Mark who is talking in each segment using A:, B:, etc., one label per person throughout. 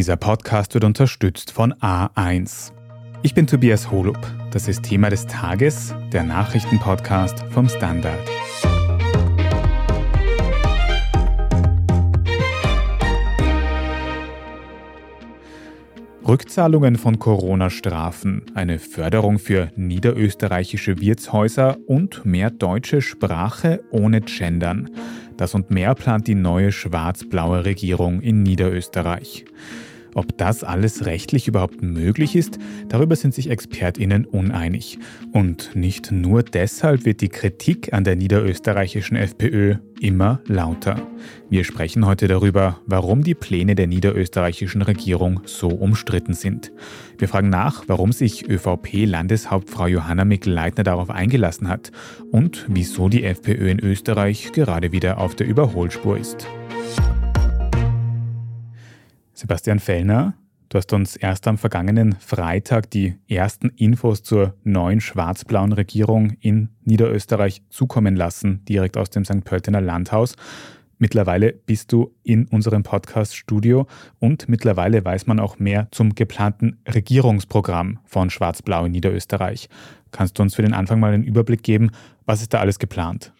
A: Dieser Podcast wird unterstützt von A1. Ich bin Tobias Holub. Das ist Thema des Tages, der Nachrichtenpodcast vom Standard. Rückzahlungen von Corona-Strafen, eine Förderung für niederösterreichische Wirtshäuser und mehr deutsche Sprache ohne Gendern. Das und mehr plant die neue schwarz-blaue Regierung in Niederösterreich. Ob das alles rechtlich überhaupt möglich ist, darüber sind sich Expertinnen uneinig. Und nicht nur deshalb wird die Kritik an der niederösterreichischen FPÖ immer lauter. Wir sprechen heute darüber, warum die Pläne der niederösterreichischen Regierung so umstritten sind. Wir fragen nach, warum sich ÖVP-Landeshauptfrau Johanna Mikl-Leitner darauf eingelassen hat und wieso die FPÖ in Österreich gerade wieder auf der Überholspur ist. Sebastian Fellner, du hast uns erst am vergangenen Freitag die ersten Infos zur neuen schwarz-blauen Regierung in Niederösterreich zukommen lassen, direkt aus dem St. Pöltener Landhaus. Mittlerweile bist du in unserem Podcast-Studio und mittlerweile weiß man auch mehr zum geplanten Regierungsprogramm von Schwarz-Blau in Niederösterreich. Kannst du uns für den Anfang mal einen Überblick geben, was ist da alles geplant?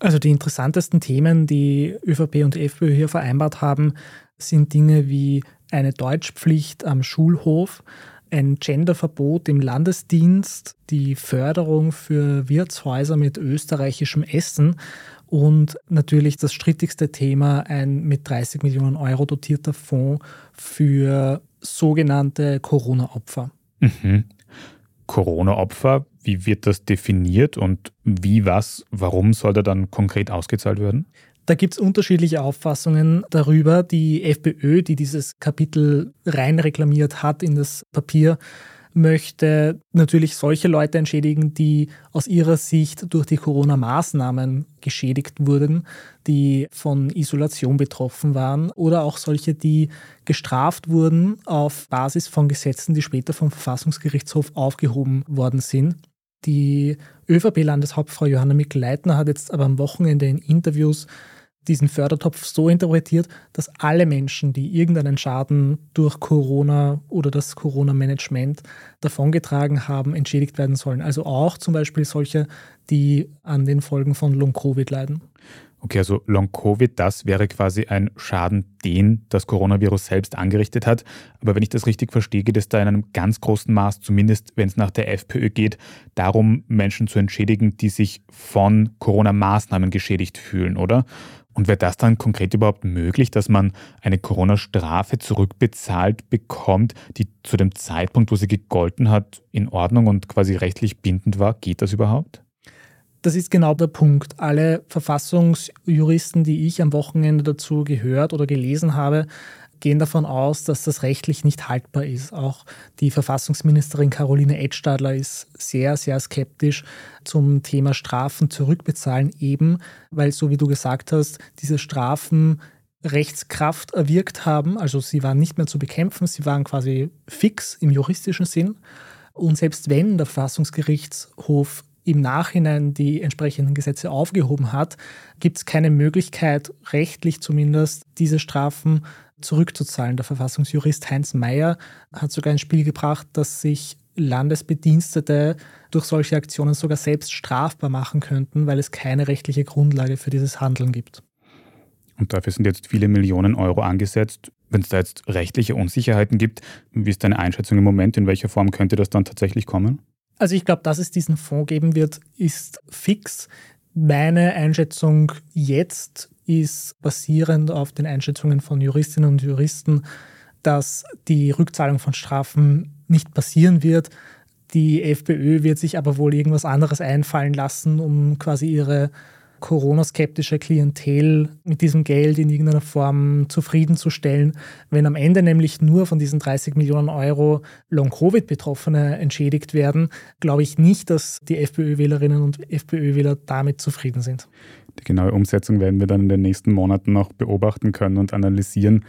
B: Also die interessantesten Themen, die ÖVP und FPÖ hier vereinbart haben, sind Dinge wie eine Deutschpflicht am Schulhof, ein Genderverbot im Landesdienst, die Förderung für Wirtshäuser mit österreichischem Essen und natürlich das strittigste Thema, ein mit 30 Millionen Euro dotierter Fonds für sogenannte Corona-Opfer.
A: Mhm. Corona-Opfer, wie wird das definiert und wie, was, warum soll da dann konkret ausgezahlt werden?
B: Da gibt es unterschiedliche Auffassungen darüber. Die FPÖ, die dieses Kapitel rein reklamiert hat in das Papier, möchte natürlich solche Leute entschädigen, die aus ihrer Sicht durch die Corona-Maßnahmen geschädigt wurden, die von Isolation betroffen waren oder auch solche, die gestraft wurden auf Basis von Gesetzen, die später vom Verfassungsgerichtshof aufgehoben worden sind. Die ÖVP-Landeshauptfrau Johanna Mikl-Leitner hat jetzt aber am Wochenende in Interviews diesen Fördertopf so interpretiert, dass alle Menschen, die irgendeinen Schaden durch Corona oder das Corona-Management davongetragen haben, entschädigt werden sollen. Also auch zum Beispiel solche, die an den Folgen von Long-Covid leiden.
A: Okay, also Long-Covid, das wäre quasi ein Schaden, den das Coronavirus selbst angerichtet hat. Aber wenn ich das richtig verstehe, geht es da in einem ganz großen Maß, zumindest wenn es nach der FPÖ geht, darum, Menschen zu entschädigen, die sich von Corona-Maßnahmen geschädigt fühlen, oder? Und wäre das dann konkret überhaupt möglich, dass man eine Corona-Strafe zurückbezahlt bekommt, die zu dem Zeitpunkt, wo sie gegolten hat, in Ordnung und quasi rechtlich bindend war? Geht das überhaupt?
B: Das ist genau der Punkt. Alle Verfassungsjuristen, die ich am Wochenende dazu gehört oder gelesen habe, gehen davon aus, dass das rechtlich nicht haltbar ist. Auch die Verfassungsministerin Caroline Edstadler ist sehr, sehr skeptisch zum Thema Strafen zurückbezahlen, eben weil, so wie du gesagt hast, diese Strafen Rechtskraft erwirkt haben. Also sie waren nicht mehr zu bekämpfen, sie waren quasi fix im juristischen Sinn. Und selbst wenn der Verfassungsgerichtshof im Nachhinein die entsprechenden Gesetze aufgehoben hat, gibt es keine Möglichkeit, rechtlich zumindest, diese Strafen zurückzuzahlen. Der Verfassungsjurist Heinz Mayer hat sogar ins Spiel gebracht, dass sich Landesbedienstete durch solche Aktionen sogar selbst strafbar machen könnten, weil es keine rechtliche Grundlage für dieses Handeln gibt.
A: Und dafür sind jetzt viele Millionen Euro angesetzt. Wenn es da jetzt rechtliche Unsicherheiten gibt, wie ist deine Einschätzung im Moment? In welcher Form könnte das dann tatsächlich kommen?
B: Also ich glaube, dass es diesen Fonds geben wird, ist fix. Meine Einschätzung jetzt ist basierend auf den Einschätzungen von Juristinnen und Juristen, dass die Rückzahlung von Strafen nicht passieren wird. Die FPÖ wird sich aber wohl irgendwas anderes einfallen lassen, um quasi ihre Corona-skeptische Klientel mit diesem Geld in irgendeiner Form zufriedenzustellen. Wenn am Ende nämlich nur von diesen 30 Millionen Euro Long-Covid-Betroffene entschädigt werden, glaube ich nicht, dass die FPÖ-Wählerinnen und FPÖ-Wähler damit zufrieden sind.
A: Die genaue Umsetzung werden wir dann in den nächsten Monaten noch beobachten können und analysieren.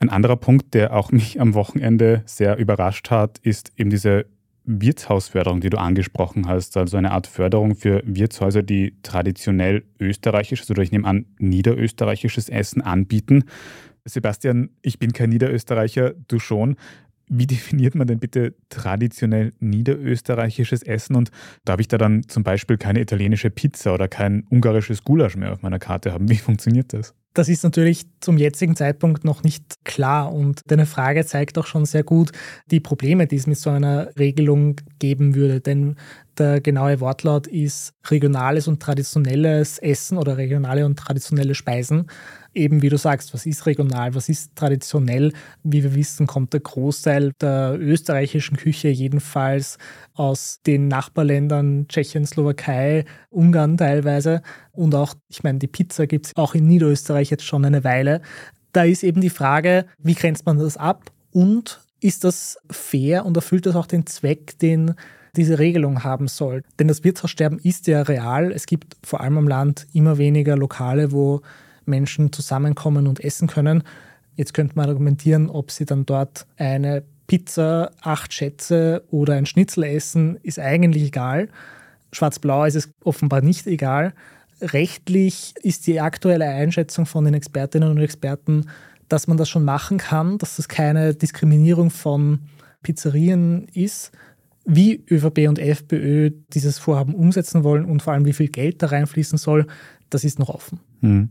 A: Ein anderer Punkt, der auch mich am Wochenende sehr überrascht hat, ist eben diese Wirtshausförderung, die du angesprochen hast, also eine Art Förderung für Wirtshäuser, die traditionell österreichisches oder ich nehme an niederösterreichisches Essen anbieten. Sebastian, ich bin kein Niederösterreicher, du schon. Wie definiert man denn bitte traditionell niederösterreichisches Essen? Und darf ich da dann zum Beispiel keine italienische Pizza oder kein ungarisches Gulasch mehr auf meiner Karte haben? Wie funktioniert das?
B: Das ist natürlich zum jetzigen Zeitpunkt noch nicht klar und deine Frage zeigt auch schon sehr gut die Probleme, die es mit so einer Regelung geben würde. Denn der genaue Wortlaut ist regionales und traditionelles Essen oder regionale und traditionelle Speisen eben wie du sagst, was ist regional, was ist traditionell. Wie wir wissen, kommt der Großteil der österreichischen Küche jedenfalls aus den Nachbarländern Tschechien, Slowakei, Ungarn teilweise. Und auch, ich meine, die Pizza gibt es auch in Niederösterreich jetzt schon eine Weile. Da ist eben die Frage, wie grenzt man das ab und ist das fair und erfüllt das auch den Zweck, den diese Regelung haben soll. Denn das Wirtshaussterben ist ja real. Es gibt vor allem am Land immer weniger Lokale, wo Menschen zusammenkommen und essen können. Jetzt könnte man argumentieren, ob sie dann dort eine Pizza, acht Schätze oder ein Schnitzel essen, ist eigentlich egal. Schwarz-Blau ist es offenbar nicht egal. Rechtlich ist die aktuelle Einschätzung von den Expertinnen und Experten, dass man das schon machen kann, dass das keine Diskriminierung von Pizzerien ist. Wie ÖVP und FPÖ dieses Vorhaben umsetzen wollen und vor allem wie viel Geld da reinfließen soll, das ist noch offen. Hm.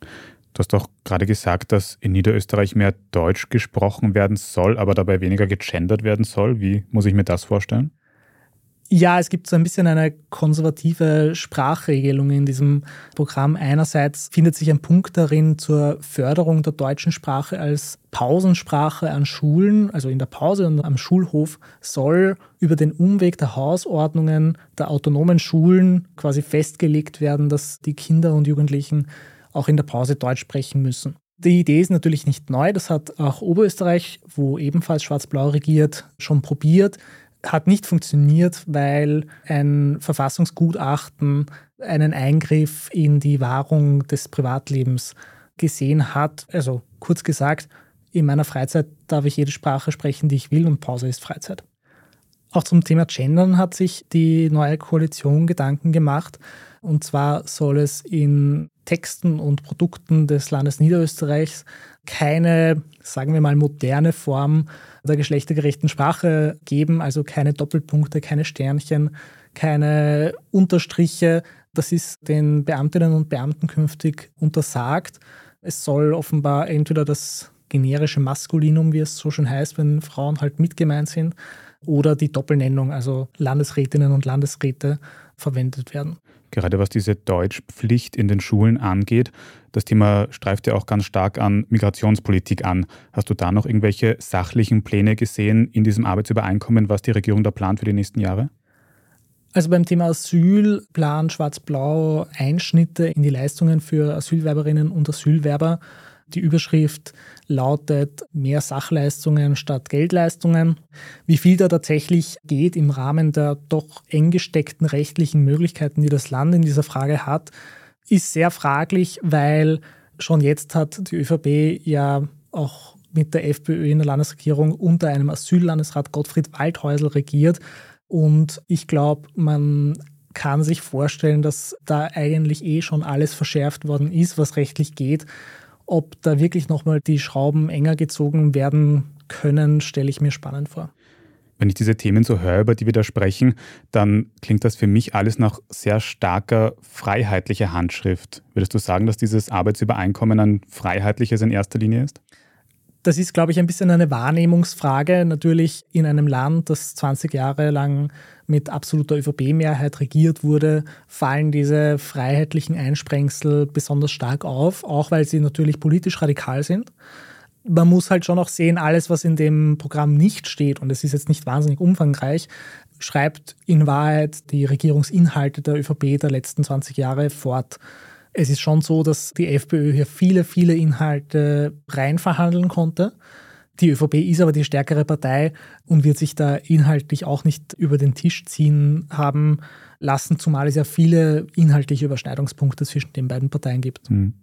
A: Du hast auch gerade gesagt, dass in Niederösterreich mehr Deutsch gesprochen werden soll, aber dabei weniger gegendert werden soll. Wie muss ich mir das vorstellen?
B: Ja, es gibt so ein bisschen eine konservative Sprachregelung in diesem Programm. Einerseits findet sich ein Punkt darin zur Förderung der deutschen Sprache als Pausensprache an Schulen, also in der Pause und am Schulhof soll über den Umweg der Hausordnungen der autonomen Schulen quasi festgelegt werden, dass die Kinder und Jugendlichen auch in der Pause Deutsch sprechen müssen. Die Idee ist natürlich nicht neu, das hat auch Oberösterreich, wo ebenfalls Schwarz-Blau regiert, schon probiert. Hat nicht funktioniert, weil ein Verfassungsgutachten einen Eingriff in die Wahrung des Privatlebens gesehen hat. Also kurz gesagt, in meiner Freizeit darf ich jede Sprache sprechen, die ich will und Pause ist Freizeit. Auch zum Thema Gendern hat sich die neue Koalition Gedanken gemacht. Und zwar soll es in Texten und Produkten des Landes Niederösterreichs keine, sagen wir mal, moderne Form der geschlechtergerechten Sprache geben, also keine Doppelpunkte, keine Sternchen, keine Unterstriche. Das ist den Beamtinnen und Beamten künftig untersagt. Es soll offenbar entweder das generische Maskulinum, wie es so schön heißt, wenn Frauen halt mit gemeint sind, oder die Doppelnennung, also Landesrätinnen und Landesräte, verwendet werden
A: gerade was diese Deutschpflicht in den Schulen angeht. Das Thema streift ja auch ganz stark an Migrationspolitik an. Hast du da noch irgendwelche sachlichen Pläne gesehen in diesem Arbeitsübereinkommen, was die Regierung da plant für die nächsten Jahre?
B: Also beim Thema Asyl plant Schwarz-Blau Einschnitte in die Leistungen für Asylwerberinnen und Asylwerber. Die Überschrift lautet mehr Sachleistungen statt Geldleistungen. Wie viel da tatsächlich geht im Rahmen der doch eng gesteckten rechtlichen Möglichkeiten, die das Land in dieser Frage hat, ist sehr fraglich, weil schon jetzt hat die ÖVP ja auch mit der FPÖ in der Landesregierung unter einem Asyllandesrat Gottfried Waldhäusl regiert. Und ich glaube, man kann sich vorstellen, dass da eigentlich eh schon alles verschärft worden ist, was rechtlich geht. Ob da wirklich nochmal die Schrauben enger gezogen werden können, stelle ich mir spannend vor.
A: Wenn ich diese Themen so höre, über die wir da sprechen, dann klingt das für mich alles nach sehr starker freiheitlicher Handschrift. Würdest du sagen, dass dieses Arbeitsübereinkommen ein freiheitliches in erster Linie ist?
B: Das ist, glaube ich, ein bisschen eine Wahrnehmungsfrage. Natürlich in einem Land, das 20 Jahre lang mit absoluter ÖVP-Mehrheit regiert wurde, fallen diese freiheitlichen Einsprengsel besonders stark auf, auch weil sie natürlich politisch radikal sind. Man muss halt schon auch sehen, alles, was in dem Programm nicht steht, und es ist jetzt nicht wahnsinnig umfangreich, schreibt in Wahrheit die Regierungsinhalte der ÖVP der letzten 20 Jahre fort. Es ist schon so, dass die FPÖ hier viele, viele Inhalte reinverhandeln konnte. Die ÖVP ist aber die stärkere Partei und wird sich da inhaltlich auch nicht über den Tisch ziehen haben lassen, zumal es ja viele inhaltliche Überschneidungspunkte zwischen den beiden Parteien gibt. Mhm.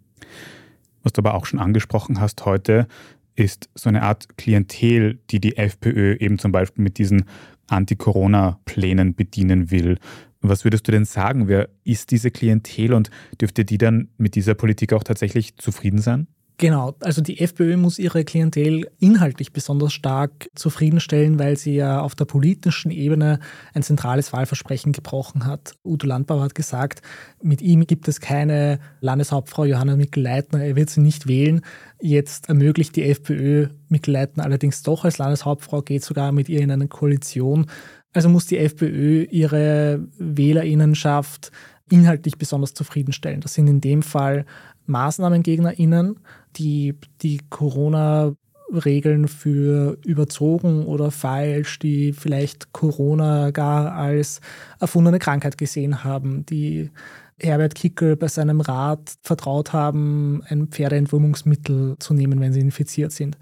A: Was du aber auch schon angesprochen hast heute, ist so eine Art Klientel, die die FPÖ eben zum Beispiel mit diesen Anti-Corona-Plänen bedienen will. Was würdest du denn sagen? Wer ist diese Klientel und dürfte die dann mit dieser Politik auch tatsächlich zufrieden sein?
B: Genau, also die FPÖ muss ihre Klientel inhaltlich besonders stark zufriedenstellen, weil sie ja auf der politischen Ebene ein zentrales Wahlversprechen gebrochen hat. Udo Landbauer hat gesagt, mit ihm gibt es keine Landeshauptfrau Johanna Mikl-Leitner, er wird sie nicht wählen. Jetzt ermöglicht die FPÖ Mikl-Leitner allerdings doch als Landeshauptfrau, geht sogar mit ihr in eine Koalition. Also muss die FPÖ ihre Wählerinnenschaft inhaltlich besonders zufriedenstellen. Das sind in dem Fall MaßnahmengegnerInnen, die die Corona-Regeln für überzogen oder falsch, die vielleicht Corona gar als erfundene Krankheit gesehen haben, die Herbert Kickel bei seinem Rat vertraut haben, ein Pferdeentwurmungsmittel zu nehmen, wenn sie infiziert sind.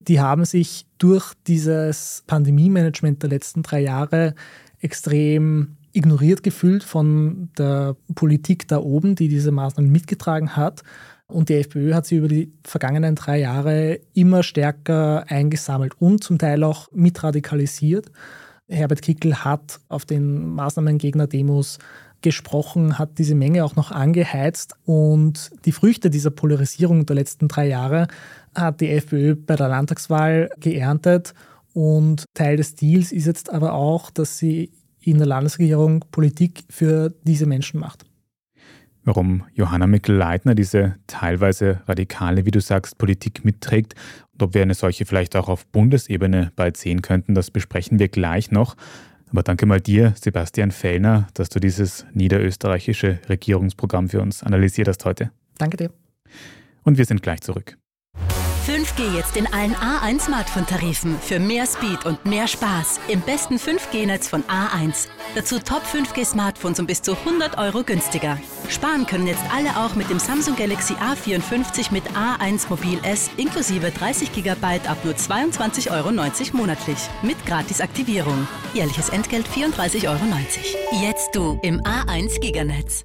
B: Die haben sich durch dieses Pandemie-Management der letzten drei Jahre extrem ignoriert gefühlt von der Politik da oben, die diese Maßnahmen mitgetragen hat. Und die FPÖ hat sie über die vergangenen drei Jahre immer stärker eingesammelt und zum Teil auch mitradikalisiert. Herbert Kickel hat auf den Maßnahmengegner-Demos gesprochen, hat diese Menge auch noch angeheizt und die Früchte dieser Polarisierung der letzten drei Jahre hat die FPÖ bei der Landtagswahl geerntet und Teil des Deals ist jetzt aber auch, dass sie in der Landesregierung Politik für diese Menschen macht.
A: Warum Johanna Mikl-Leitner diese teilweise radikale, wie du sagst, Politik mitträgt und ob wir eine solche vielleicht auch auf Bundesebene bald sehen könnten, das besprechen wir gleich noch. Aber danke mal dir, Sebastian Fellner, dass du dieses niederösterreichische Regierungsprogramm für uns analysiert hast heute.
B: Danke dir.
A: Und wir sind gleich zurück.
C: 5G jetzt in allen A1 Smartphone-Tarifen für mehr Speed und mehr Spaß im besten 5G-Netz von A1. Dazu Top 5G-Smartphones um bis zu 100 Euro günstiger. Sparen können jetzt alle auch mit dem Samsung Galaxy A54 mit A1 Mobil S inklusive 30 GB ab nur 22,90 Euro monatlich mit Gratisaktivierung. Jährliches Entgelt 34,90 Euro. Jetzt du im A1 Giganetz.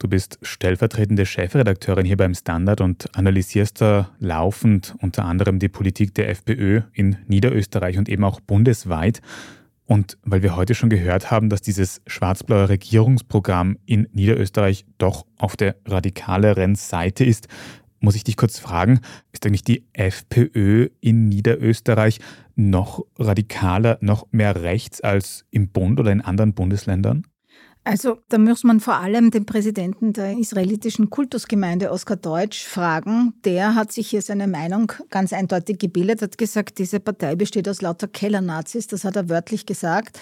A: Du bist stellvertretende Chefredakteurin hier beim Standard und analysierst da laufend unter anderem die Politik der FPÖ in Niederösterreich und eben auch bundesweit. Und weil wir heute schon gehört haben, dass dieses schwarz-blaue Regierungsprogramm in Niederösterreich doch auf der radikaleren Seite ist, muss ich dich kurz fragen, ist eigentlich die FPÖ in Niederösterreich noch radikaler, noch mehr rechts als im Bund oder in anderen Bundesländern?
D: Also da muss man vor allem den Präsidenten der israelitischen Kultusgemeinde Oskar Deutsch fragen. Der hat sich hier seine Meinung ganz eindeutig gebildet, hat gesagt, diese Partei besteht aus lauter Kellernazis, das hat er wörtlich gesagt.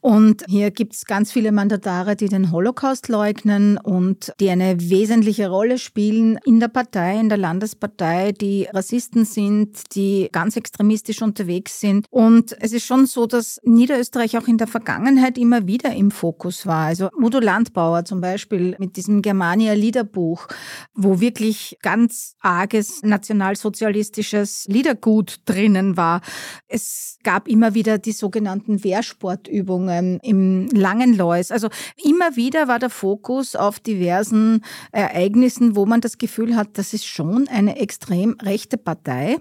D: Und hier gibt es ganz viele Mandatare, die den Holocaust leugnen und die eine wesentliche Rolle spielen in der Partei, in der Landespartei, die Rassisten sind, die ganz extremistisch unterwegs sind. Und es ist schon so, dass Niederösterreich auch in der Vergangenheit immer wieder im Fokus war. Also Udo Landbauer zum Beispiel mit diesem Germania Liederbuch, wo wirklich ganz arges nationalsozialistisches Liedergut drinnen war. Es gab immer wieder die sogenannten Wehrsportübungen im Langenlois. Also immer wieder war der Fokus auf diversen Ereignissen, wo man das Gefühl hat, das ist schon eine extrem rechte Partei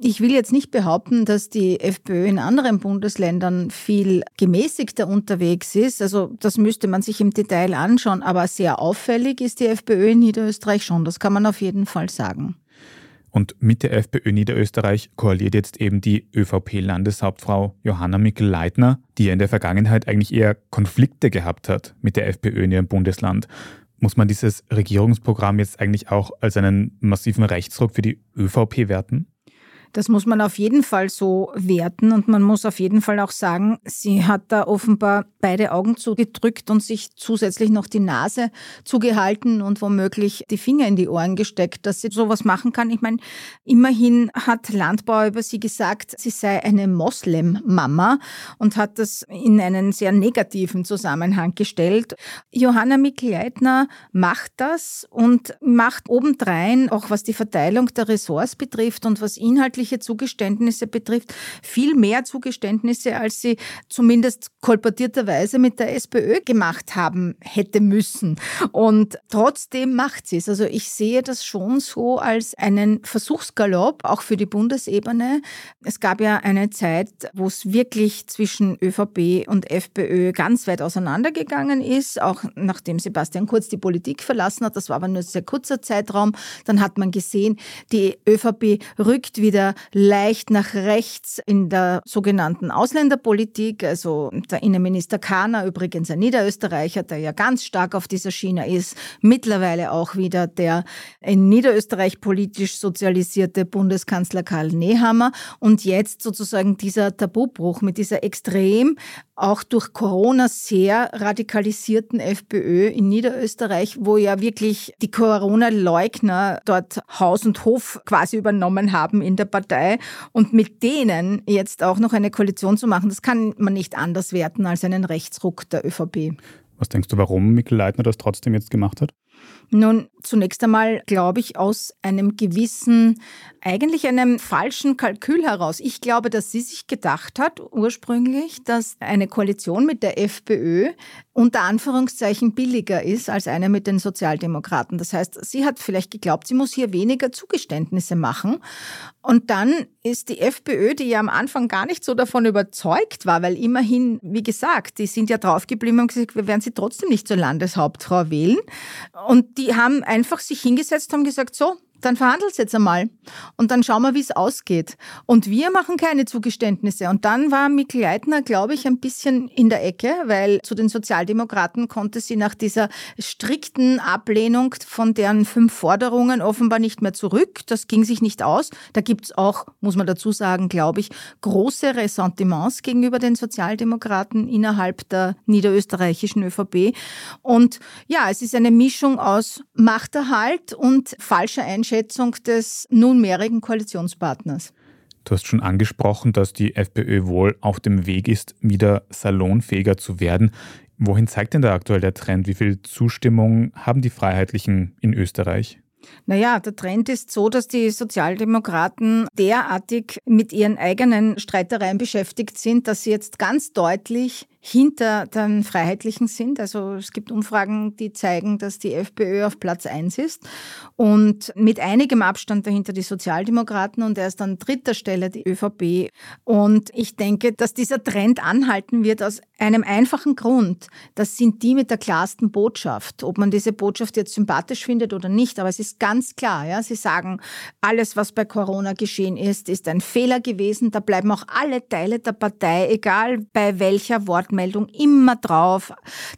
D: ich will jetzt nicht behaupten, dass die FPÖ in anderen Bundesländern viel gemäßigter unterwegs ist. Also das müsste man sich im Detail anschauen. Aber sehr auffällig ist die FPÖ in Niederösterreich schon. Das kann man auf jeden Fall sagen.
A: Und mit der FPÖ Niederösterreich koaliert jetzt eben die ÖVP-Landeshauptfrau Johanna Mikl-Leitner, die ja in der Vergangenheit eigentlich eher Konflikte gehabt hat mit der FPÖ in ihrem Bundesland. Muss man dieses Regierungsprogramm jetzt eigentlich auch als einen massiven Rechtsruck für die ÖVP werten?
D: Das muss man auf jeden Fall so werten und man muss auf jeden Fall auch sagen, sie hat da offenbar beide Augen zugedrückt und sich zusätzlich noch die Nase zugehalten und womöglich die Finger in die Ohren gesteckt, dass sie sowas machen kann. Ich meine, immerhin hat Landbauer über sie gesagt, sie sei eine Moslem-Mama und hat das in einen sehr negativen Zusammenhang gestellt. Johanna Mikl-Leitner macht das und macht obendrein, auch was die Verteilung der Ressorts betrifft und was inhaltlich inhaltliche Zugeständnisse betrifft, viel mehr Zugeständnisse, als sie zumindest kolportierterweise mit der SPÖ gemacht haben hätte müssen. Und trotzdem macht sie es. Also ich sehe das schon so als einen Versuchsgalopp, auch für die Bundesebene. Es gab ja eine Zeit, wo es wirklich zwischen ÖVP und FPÖ ganz weit auseinandergegangen ist, auch nachdem Sebastian Kurz die Politik verlassen hat. Das war aber nur ein sehr kurzer Zeitraum. Dann hat man gesehen, die ÖVP rückt wieder leicht nach rechts in der sogenannten Ausländerpolitik. Also der Innenminister Kahner, übrigens ein Niederösterreicher, der ja ganz stark auf dieser Schiene ist, mittlerweile auch wieder der in Niederösterreich politisch sozialisierte Bundeskanzler Karl Nehammer und jetzt sozusagen dieser Tabubruch mit dieser extrem auch durch Corona sehr radikalisierten FPÖ in Niederösterreich, wo ja wirklich die Corona-Leugner dort Haus und Hof quasi übernommen haben in der Partei und mit denen jetzt auch noch eine Koalition zu machen, das kann man nicht anders werten als einen Rechtsruck der ÖVP.
A: Was denkst du, warum Mikkel Leitner das trotzdem jetzt gemacht hat?
D: Nun, zunächst einmal glaube ich aus einem gewissen, eigentlich einem falschen Kalkül heraus. Ich glaube, dass sie sich gedacht hat ursprünglich, dass eine Koalition mit der FPÖ unter Anführungszeichen billiger ist als eine mit den Sozialdemokraten. Das heißt, sie hat vielleicht geglaubt, sie muss hier weniger Zugeständnisse machen. Und dann ist die FPÖ, die ja am Anfang gar nicht so davon überzeugt war, weil immerhin, wie gesagt, die sind ja draufgeblieben und gesagt, wir werden sie trotzdem nicht zur Landeshauptfrau wählen. Und die haben einfach sich hingesetzt, haben gesagt, so, dann verhandelt jetzt einmal und dann schauen wir, wie es ausgeht. Und wir machen keine Zugeständnisse. Und dann war Mikl Leitner, glaube ich, ein bisschen in der Ecke, weil zu den Sozialdemokraten konnte sie nach dieser strikten Ablehnung von deren fünf Forderungen offenbar nicht mehr zurück. Das ging sich nicht aus. Da gibt es auch, muss man dazu sagen, glaube ich, große Ressentiments gegenüber den Sozialdemokraten innerhalb der niederösterreichischen ÖVP. Und ja, es ist eine Mischung aus Machterhalt und falscher Einstellung Einschätzung des nunmehrigen Koalitionspartners.
A: Du hast schon angesprochen, dass die FPÖ wohl auf dem Weg ist, wieder salonfähiger zu werden. Wohin zeigt denn da aktuell der Trend? Wie viel Zustimmung haben die Freiheitlichen in Österreich?
D: Naja, der Trend ist so, dass die Sozialdemokraten derartig mit ihren eigenen Streitereien beschäftigt sind, dass sie jetzt ganz deutlich hinter den Freiheitlichen sind. Also es gibt Umfragen, die zeigen, dass die FPÖ auf Platz 1 ist und mit einigem Abstand dahinter die Sozialdemokraten und erst an dritter Stelle die ÖVP. Und ich denke, dass dieser Trend anhalten wird aus einem einfachen Grund. Das sind die mit der klarsten Botschaft. Ob man diese Botschaft jetzt sympathisch findet oder nicht, aber es ist ganz klar. Ja, sie sagen, alles, was bei Corona geschehen ist, ist ein Fehler gewesen. Da bleiben auch alle Teile der Partei, egal bei welcher Wortmeldung Wortmeldung immer drauf.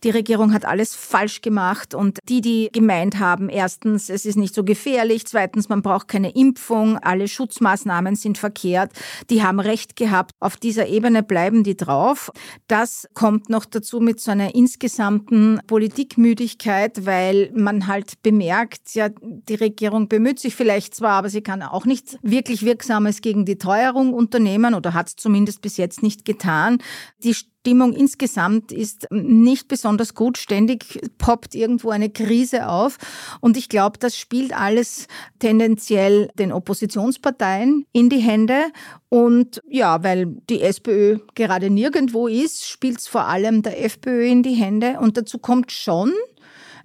D: Die Regierung hat alles falsch gemacht und die, die gemeint haben, erstens, es ist nicht so gefährlich, zweitens, man braucht keine Impfung, alle Schutzmaßnahmen sind verkehrt, die haben recht gehabt. Auf dieser Ebene bleiben die drauf. Das kommt noch dazu mit so einer insgesamten Politikmüdigkeit, weil man halt bemerkt, ja, die Regierung bemüht sich vielleicht zwar, aber sie kann auch nichts wirklich Wirksames gegen die Teuerung unternehmen oder hat es zumindest bis jetzt nicht getan. Die Stimmung insgesamt ist nicht besonders gut. Ständig poppt irgendwo eine Krise auf. Und ich glaube, das spielt alles tendenziell den Oppositionsparteien in die Hände. Und ja, weil die SPÖ gerade nirgendwo ist, spielt es vor allem der FPÖ in die Hände. Und dazu kommt schon,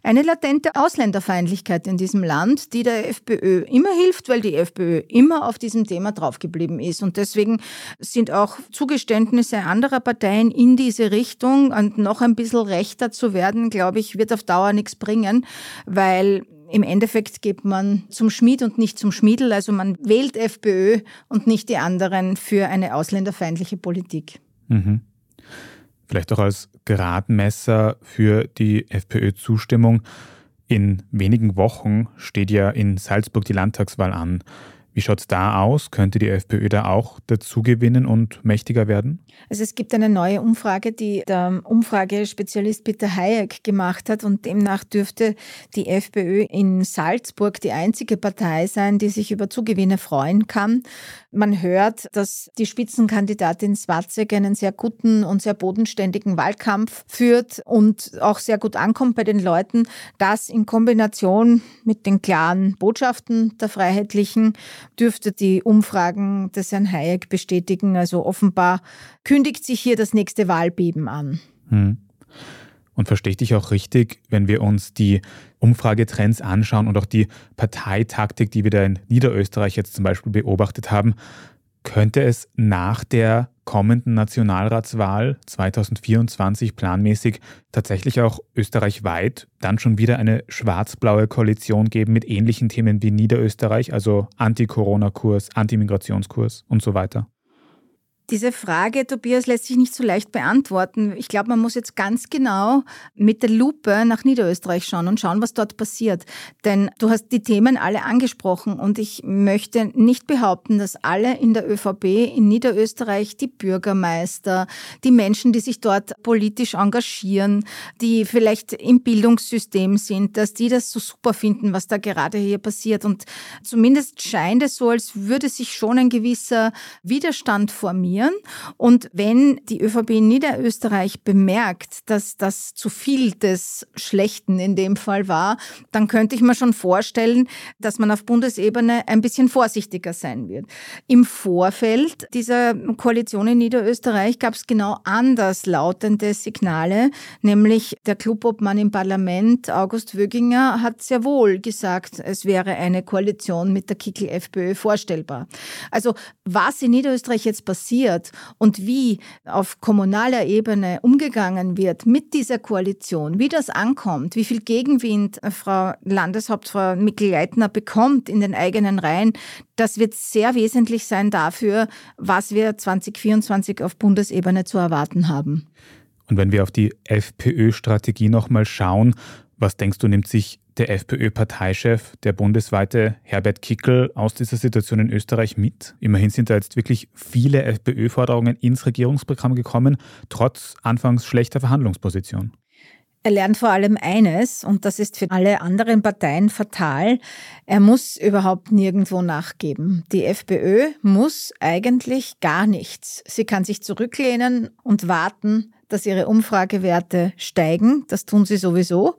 D: eine latente Ausländerfeindlichkeit in diesem Land, die der FPÖ immer hilft, weil die FPÖ immer auf diesem Thema draufgeblieben ist. Und deswegen sind auch Zugeständnisse anderer Parteien in diese Richtung und noch ein bisschen rechter zu werden, glaube ich, wird auf Dauer nichts bringen, weil im Endeffekt geht man zum Schmied und nicht zum Schmiedel. Also man wählt FPÖ und nicht die anderen für eine ausländerfeindliche Politik.
A: Mhm. Vielleicht auch als Gradmesser für die FPÖ-Zustimmung. In wenigen Wochen steht ja in Salzburg die Landtagswahl an. Wie schaut es da aus? Könnte die FPÖ da auch dazu gewinnen und mächtiger werden?
D: Also es gibt eine neue Umfrage, die der Umfragespezialist Peter Hayek gemacht hat und demnach dürfte die FPÖ in Salzburg die einzige Partei sein, die sich über Zugewinne freuen kann. Man hört, dass die Spitzenkandidatin Swatzek einen sehr guten und sehr bodenständigen Wahlkampf führt und auch sehr gut ankommt bei den Leuten. Das in Kombination mit den klaren Botschaften der Freiheitlichen dürfte die Umfragen des Herrn Hayek bestätigen. Also offenbar kündigt sich hier das nächste Wahlbeben an. Hm.
A: Und verstehe ich dich auch richtig, wenn wir uns die Umfragetrends anschauen und auch die Parteitaktik, die wir da in Niederösterreich jetzt zum Beispiel beobachtet haben, könnte es nach der kommenden Nationalratswahl 2024 planmäßig tatsächlich auch österreichweit dann schon wieder eine schwarz-blaue Koalition geben mit ähnlichen Themen wie Niederösterreich, also Anti-Corona-Kurs, Anti-Migrationskurs und so weiter?
D: Diese Frage, Tobias, lässt sich nicht so leicht beantworten. Ich glaube, man muss jetzt ganz genau mit der Lupe nach Niederösterreich schauen und schauen, was dort passiert. Denn du hast die Themen alle angesprochen und ich möchte nicht behaupten, dass alle in der ÖVP in Niederösterreich, die Bürgermeister, die Menschen, die sich dort politisch engagieren, die vielleicht im Bildungssystem sind, dass die das so super finden, was da gerade hier passiert. Und zumindest scheint es so, als würde sich schon ein gewisser Widerstand formieren funktionieren. Und wenn die ÖVP in Niederösterreich bemerkt, dass das zu viel des Schlechten in dem Fall war, dann könnte ich mir schon vorstellen, dass man auf Bundesebene ein bisschen vorsichtiger sein wird. Im Vorfeld dieser Koalition in Niederösterreich gab es genau anders lautende Signale, nämlich der Clubobmann im Parlament, August Wöginger, hat sehr wohl gesagt, es wäre eine Koalition mit der Kickel-FPÖ vorstellbar. Also was in Niederösterreich jetzt passiert, passiert und wie auf kommunaler Ebene umgegangen wird mit dieser Koalition, wie das ankommt, wie viel Gegenwind Frau Landeshauptfrau Mikl-Leitner bekommt in den eigenen Reihen, das wird sehr wesentlich sein dafür, was wir 2024 auf Bundesebene zu erwarten haben.
A: Und wenn wir auf die FPÖ-Strategie nochmal schauen, was denkst du, nimmt sich der FPÖ-Parteichef, der bundesweite Herbert Kickel, aus dieser Situation in Österreich mit? Immerhin sind da jetzt wirklich viele FPÖ-Forderungen ins Regierungsprogramm gekommen, trotz anfangs schlechter Verhandlungsposition.
D: Er lernt vor allem eines, und das ist für alle anderen Parteien fatal, er muss überhaupt nirgendwo nachgeben. Die FPÖ muss eigentlich gar nichts. Sie kann sich zurücklehnen und warten, dass ihre Umfragewerte steigen. Das tun sie sowieso.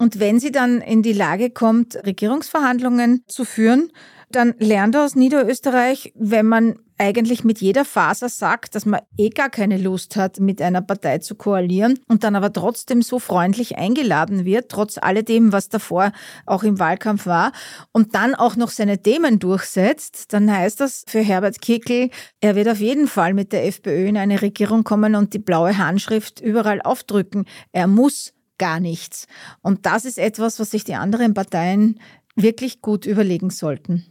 D: Und wenn sie dann in die Lage kommt, Regierungsverhandlungen zu führen, dann lernt er aus Niederösterreich, wenn man eigentlich mit jeder Faser sagt, dass man eh gar keine Lust hat, mit einer Partei zu koalieren und dann aber trotzdem so freundlich eingeladen wird, trotz alledem, was davor auch im Wahlkampf war, und dann auch noch seine Themen durchsetzt, dann heißt das für Herbert Kickl, er wird auf jeden Fall mit der FPÖ in eine Regierung kommen und die blaue Handschrift überall aufdrücken. Er muss gar nichts. Und das ist etwas, was sich die anderen Parteien wirklich gut überlegen sollten.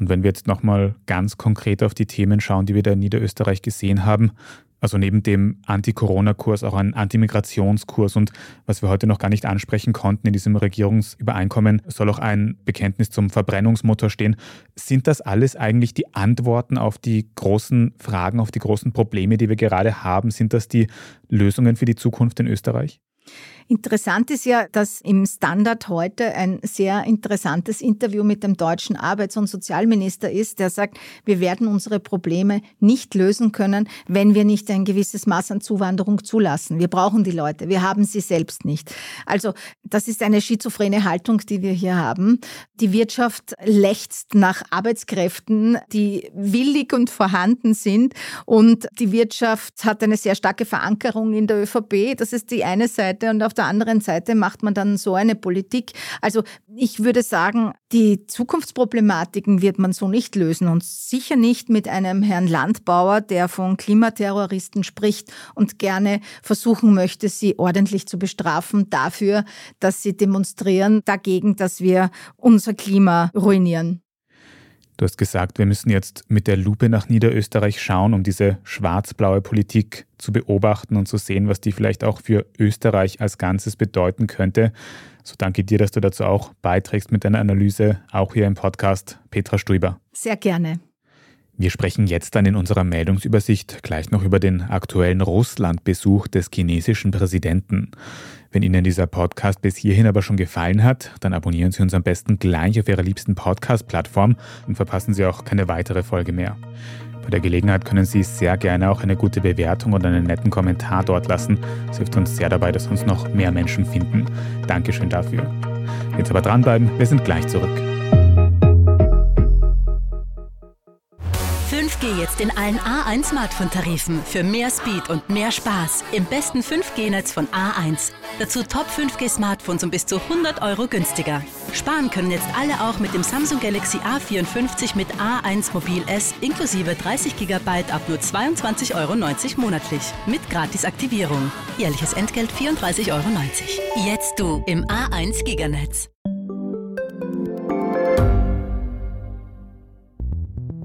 A: Und wenn wir jetzt nochmal ganz konkret auf die Themen schauen, die wir da in Niederösterreich gesehen haben, also neben dem Anti-Corona-Kurs auch ein Anti-Migrationskurs und was wir heute noch gar nicht ansprechen konnten in diesem Regierungsübereinkommen, soll auch ein Bekenntnis zum Verbrennungsmotor stehen. Sind das alles eigentlich die Antworten auf die großen Fragen, auf die großen Probleme, die wir gerade haben? Sind das die Lösungen für die Zukunft in Österreich?
D: Interessant ist ja, dass im Standard heute ein sehr interessantes Interview mit dem deutschen Arbeits- und Sozialminister ist, der sagt, wir werden unsere Probleme nicht lösen können, wenn wir nicht ein gewisses Maß an Zuwanderung zulassen. Wir brauchen die Leute, wir haben sie selbst nicht. Also das ist eine schizophrene Haltung, die wir hier haben. Die Wirtschaft lechzt nach Arbeitskräften, die willig und vorhanden sind und die Wirtschaft hat eine sehr starke Verankerung in der ÖVP. Das ist die eine Seite und auf der anderen Seite macht man dann so eine Politik. Also ich würde sagen, die Zukunftsproblematiken wird man so nicht lösen und sicher nicht mit einem Herrn Landbauer, der von Klimaterroristen spricht und gerne versuchen möchte, sie ordentlich zu bestrafen dafür, dass sie demonstrieren dagegen, dass wir unser Klima ruinieren.
A: Du hast gesagt, wir müssen jetzt mit der Lupe nach Niederösterreich schauen, um diese schwarz-blaue Politik zu beobachten und zu sehen, was die vielleicht auch für Österreich als Ganzes bedeuten könnte. So danke dir, dass du dazu auch beiträgst mit deiner Analyse, auch hier im Podcast. Petra Stuiber.
D: Sehr gerne.
A: Wir sprechen jetzt dann in unserer Meldungsübersicht gleich noch über den aktuellen Russlandbesuch des chinesischen Präsidenten. Wenn Ihnen dieser Podcast bis hierhin aber schon gefallen hat, dann abonnieren Sie uns am besten gleich auf Ihrer liebsten Podcast-Plattform und verpassen Sie auch keine weitere Folge mehr. Bei der Gelegenheit können Sie sehr gerne auch eine gute Bewertung oder einen netten Kommentar dort lassen. Es hilft uns sehr dabei, dass uns noch mehr Menschen finden. Dankeschön dafür. Jetzt aber dranbleiben, wir sind gleich zurück.
C: 5G jetzt in allen A1 Smartphone-Tarifen für mehr Speed und mehr Spaß im besten 5G-Netz von A1. Dazu Top 5G Smartphones um bis zu 100 Euro günstiger. Sparen können jetzt alle auch mit dem Samsung Galaxy A54 mit A1 Mobil S inklusive 30 GB ab nur 22,90 Euro monatlich mit Gratisaktivierung. Jährliches Entgelt 34,90 Euro. Jetzt du im A1 Giganetz.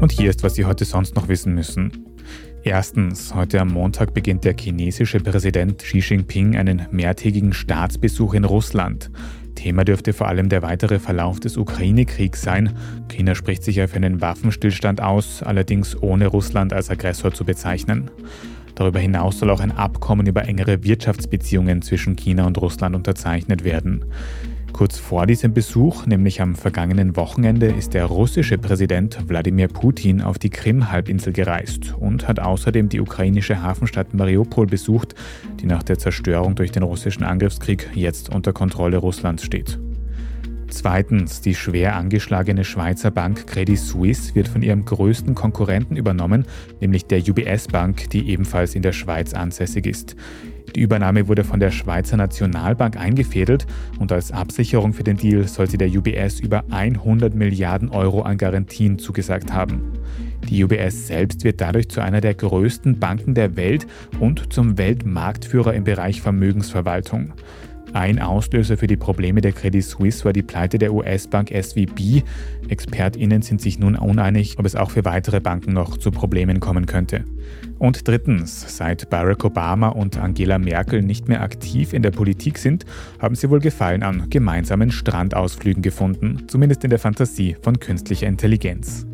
A: Und hier ist, was Sie heute sonst noch wissen müssen. Erstens, heute am Montag beginnt der chinesische Präsident Xi Jinping einen mehrtägigen Staatsbesuch in Russland. Thema dürfte vor allem der weitere Verlauf des Ukraine-Kriegs sein. China spricht sich auf einen Waffenstillstand aus, allerdings ohne Russland als Aggressor zu bezeichnen. Darüber hinaus soll auch ein Abkommen über engere Wirtschaftsbeziehungen zwischen China und Russland unterzeichnet werden. Kurz vor diesem Besuch, nämlich am vergangenen Wochenende, ist der russische Präsident Wladimir Putin auf die Krim-Halbinsel gereist und hat außerdem die ukrainische Hafenstadt Mariupol besucht, die nach der Zerstörung durch den russischen Angriffskrieg jetzt unter Kontrolle Russlands steht. Zweitens, die schwer angeschlagene Schweizer Bank Credit Suisse wird von ihrem größten Konkurrenten übernommen, nämlich der UBS Bank, die ebenfalls in der Schweiz ansässig ist. Die Übernahme wurde von der Schweizer Nationalbank eingefädelt und als Absicherung für den Deal soll sie der UBS über 100 Milliarden Euro an Garantien zugesagt haben. Die UBS selbst wird dadurch zu einer der größten Banken der Welt und zum Weltmarktführer im Bereich Vermögensverwaltung. Ein Auslöser für die Probleme der Credit Suisse war die Pleite der US-Bank SVB. ExpertInnen sind sich nun uneinig, ob es auch für weitere Banken noch zu Problemen kommen könnte. Und drittens, seit Barack Obama und Angela Merkel nicht mehr aktiv in der Politik sind, haben sie wohl Gefallen an gemeinsamen Strandausflügen gefunden, zumindest in der Fantasie von künstlicher Intelligenz.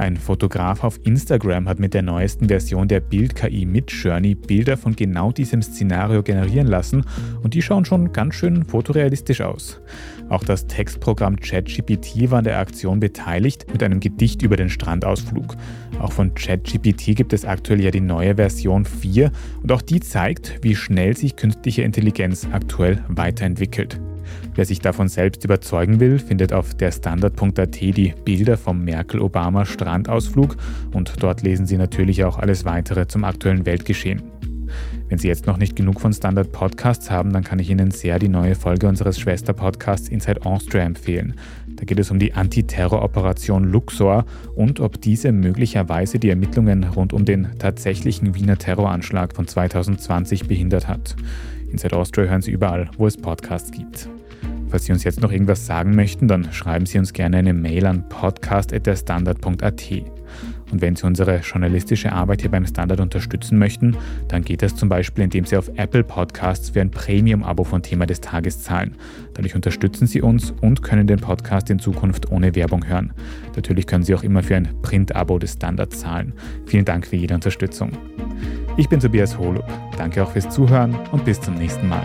A: Ein Fotograf auf Instagram hat mit der neuesten Version der Bild-KI Midjourney Bilder von genau diesem Szenario generieren lassen und die schauen schon ganz schön fotorealistisch aus. Auch das Textprogramm ChatGPT war an der Aktion beteiligt mit einem Gedicht über den Strandausflug. Auch von ChatGPT gibt es aktuell ja die neue Version 4 und auch die zeigt, wie schnell sich künstliche Intelligenz aktuell weiterentwickelt. Wer sich davon selbst überzeugen will, findet auf der Standard.at die Bilder vom Merkel-Obama-Strandausflug und dort lesen Sie natürlich auch alles weitere zum aktuellen Weltgeschehen. Wenn Sie jetzt noch nicht genug von Standard Podcasts haben, dann kann ich Ihnen sehr die neue Folge unseres Schwesterpodcasts Inside Austria empfehlen. Da geht es um die Antiterroroperation Luxor und ob diese möglicherweise die Ermittlungen rund um den tatsächlichen Wiener Terroranschlag von 2020 behindert hat. Inside Austria hören Sie überall, wo es Podcasts gibt. Falls Sie uns jetzt noch irgendwas sagen möchten, dann schreiben Sie uns gerne eine Mail an podcast.derstandard.at. Und wenn Sie unsere journalistische Arbeit hier beim Standard unterstützen möchten, dann geht das zum Beispiel, indem Sie auf Apple Podcasts für ein Premium-Abo von Thema des Tages zahlen. Dadurch unterstützen Sie uns und können den Podcast in Zukunft ohne Werbung hören. Natürlich können Sie auch immer für ein Print-Abo des Standards zahlen. Vielen Dank für jede Unterstützung. Ich bin Tobias Holub. Danke auch fürs Zuhören und bis zum nächsten Mal.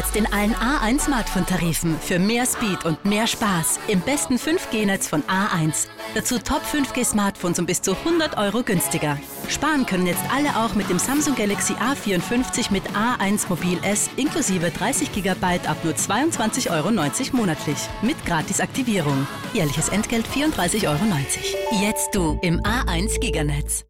C: Jetzt in allen A1 Smartphone-Tarifen für mehr Speed und mehr Spaß im besten 5G-Netz von A1. Dazu Top 5G Smartphones um bis zu 100 Euro günstiger. Sparen können jetzt alle auch mit dem Samsung Galaxy A54 mit A1 Mobil S inklusive 30 GB ab nur 22,90 Euro monatlich mit Gratisaktivierung. Jährliches Entgelt 34,90 Euro. Jetzt du im A1 Giganetz.